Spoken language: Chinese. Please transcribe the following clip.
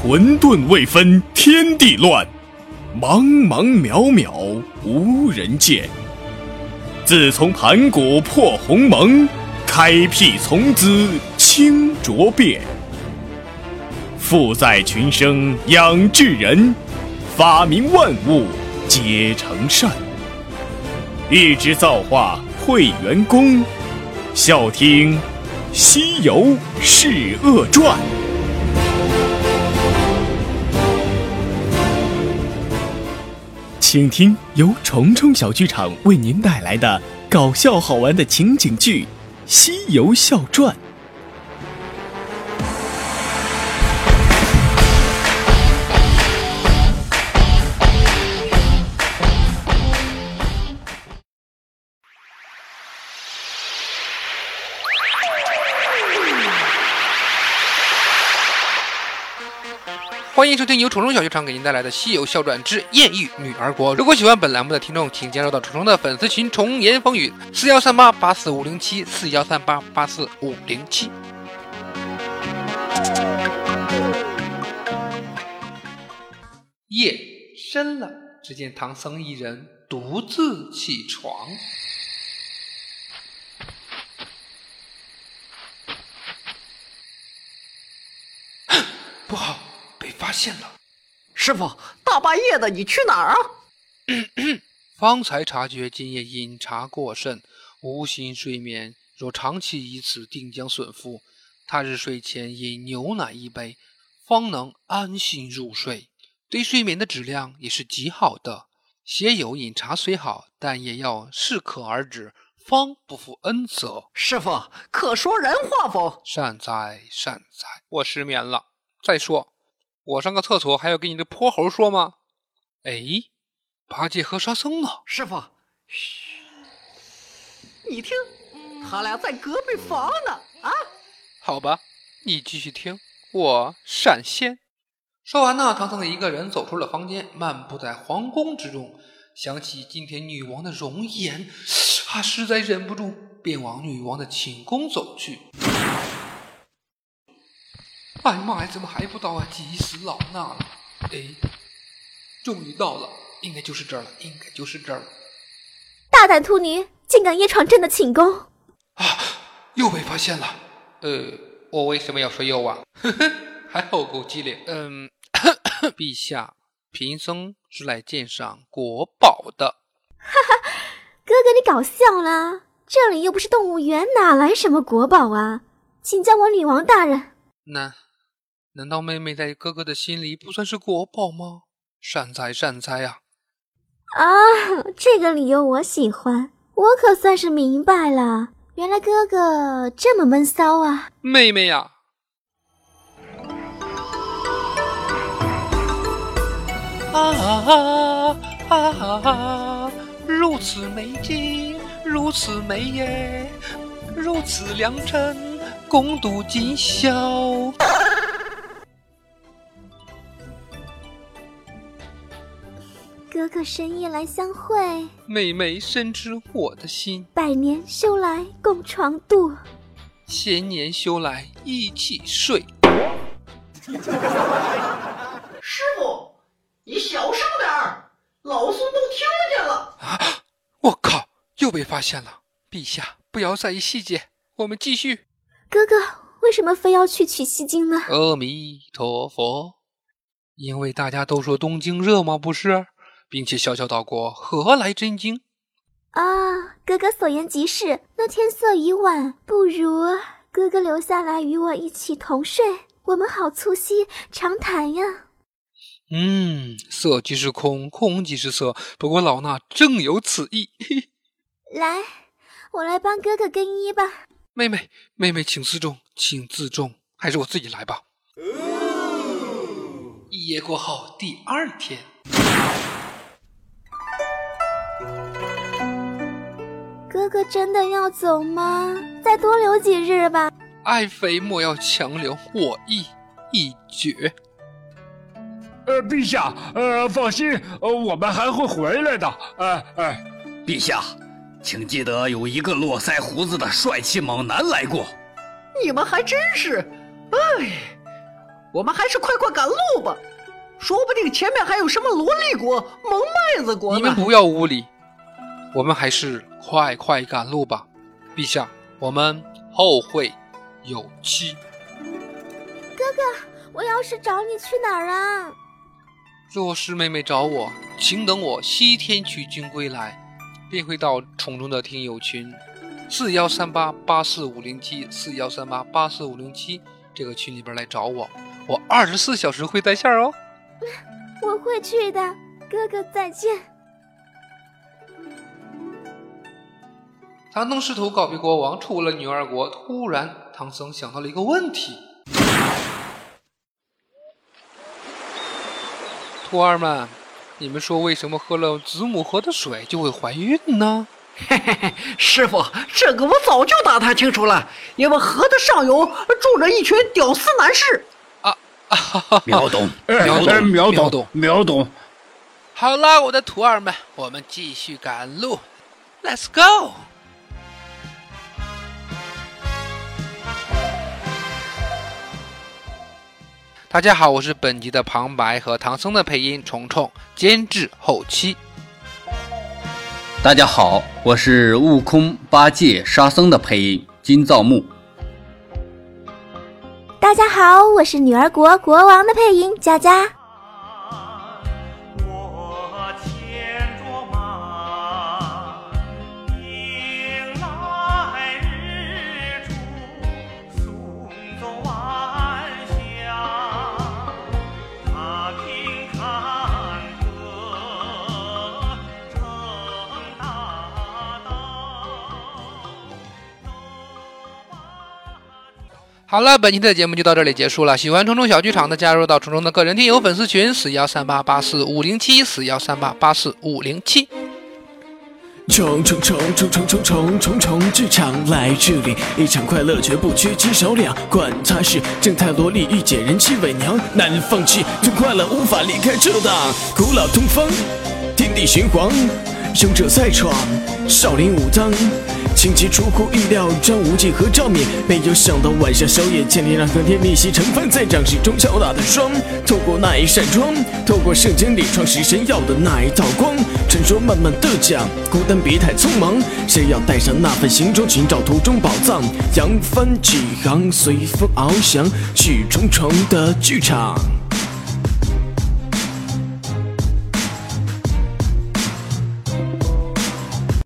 混沌未分天地乱，茫茫渺渺无人见。自从盘古破鸿蒙，开辟从兹清浊变。富在群生养至人，发明万物皆成善。一直造化会元功，笑听《西游释厄传》。请听由虫虫小剧场为您带来的搞笑好玩的情景剧《西游笑传》。欢迎收听由虫虫小剧场给您带来的《西游笑传之艳遇女儿国》。如果喜欢本栏目的听众，请加入到虫虫的粉丝群“虫言风语”四幺三八八四五零七四幺三八八四五零七。夜深了，只见唐僧一人独自起床。不好，发现了！师傅，大半夜的，你去哪儿啊？方才察觉今夜饮茶过甚，无心睡眠。若长期以此，定将损腹。他日睡前饮牛奶一杯，方能安心入睡，对睡眠的质量也是极好的。写友饮茶虽好，但也要适可而止，方不负恩泽。师傅，可说人话否？善哉善哉，我失眠了。再说，我上个厕所还要跟你的泼猴说吗？哎，八戒和沙僧呢？师傅，嘘，你听，他俩在隔壁房呢。啊，好吧，你继续听，我闪现。说完呢，唐僧一个人走出了房间，漫步在皇宫之中，想起今天女王的容颜，他实在忍不住，便往女王的寝宫走去。哎呀妈呀！怎么还不到啊？急死老衲了！哎，终于到了，应该就是这儿了，应该就是这儿了。大胆兔女，竟敢夜闯朕的寝宫！啊，又被发现了。呃，我为什么要说又啊？呵呵，还好够机灵。嗯，陛下，贫僧是来鉴赏国宝的。哈哈，哥哥你搞笑了，这里又不是动物园，哪来什么国宝啊？请叫我女王大人。那。难道妹妹在哥哥的心里不算是国宝吗？善哉善哉啊！啊，这个理由我喜欢，我可算是明白了，原来哥哥这么闷骚啊！妹妹呀，啊啊啊啊！如此美景，如此美耶，如此良辰，共度今宵。哥哥深夜来相会，妹妹深知我的心。百年修来共床度，千年修来一起睡。师傅，你小声点儿，老孙都听见了。啊！我靠，又被发现了！陛下，不要在意细节，我们继续。哥哥，为什么非要去取西经呢？阿弥陀佛，因为大家都说东京热吗？不是。并且小小道过何来真经？啊，哥哥所言极是。那天色已晚，不如哥哥留下来与我一起同睡，我们好促膝长谈呀。嗯，色即是空，空即是色。不过老衲正有此意。来，我来帮哥哥更衣吧。妹妹，妹妹，请自重，请自重。还是我自己来吧。一夜过后，第二天。哥哥真的要走吗？再多留几日吧。爱妃莫要强留，我意已决。呃，陛下，呃，放心，呃，我们还会回来的。哎哎，陛下，请记得有一个络腮胡子的帅气猛男来过。你们还真是，哎，我们还是快快赶路吧，说不定前面还有什么萝莉国、萌麦子国呢。你们不要无礼，我们还是快快赶路吧，陛下，我们后会有期。哥哥，我要是找你去哪儿啊？若是妹妹找我，请等我西天取经归来，便会到宠中的听友群四幺三八八四五零七四幺三八八四五零七这个群里边来找我，我二十四小时会在线哦。我会去的，哥哥再见。唐僧试图告别国王，出了女儿国。突然，唐僧想到了一个问题：徒儿们，你们说为什么喝了子母河的水就会怀孕呢？嘿嘿嘿，师傅，这个我早就打探清楚了，因为河的上游住着一群屌丝男士。啊啊哈哈！秒懂，哎秒懂哎秒懂，秒懂。好了，我的徒儿们，我们继续赶路，Let's go！大家好，我是本集的旁白和唐僧的配音虫虫，监制后期。大家好，我是悟空、八戒、沙僧的配音金造木。大家好，我是女儿国国王的配音佳佳。好了，本期的节目就到这里结束了。喜欢虫虫小剧场的，加入到虫虫的个人听友粉丝群：四幺三八八四五零七四幺三八八四五零七。冲冲冲冲冲冲冲冲冲剧场来这里，一场快乐绝不缺斤少两。管他是正太萝莉御姐人妻伪娘，难放弃，这快乐无法离开这档。古老东方，天地玄黄，勇者再闯，少林武当。情急出乎意料，张无忌和赵敏没有想到晚上宵夜，千里让和天逆袭成风，在掌心中敲打的霜。透过那一扇窗，透过圣经里创世神要的那一道光，传说慢慢的讲，孤单别太匆忙，谁要带上那份行装，寻找途中宝藏？扬帆起航，随风翱翔，去重重的剧场。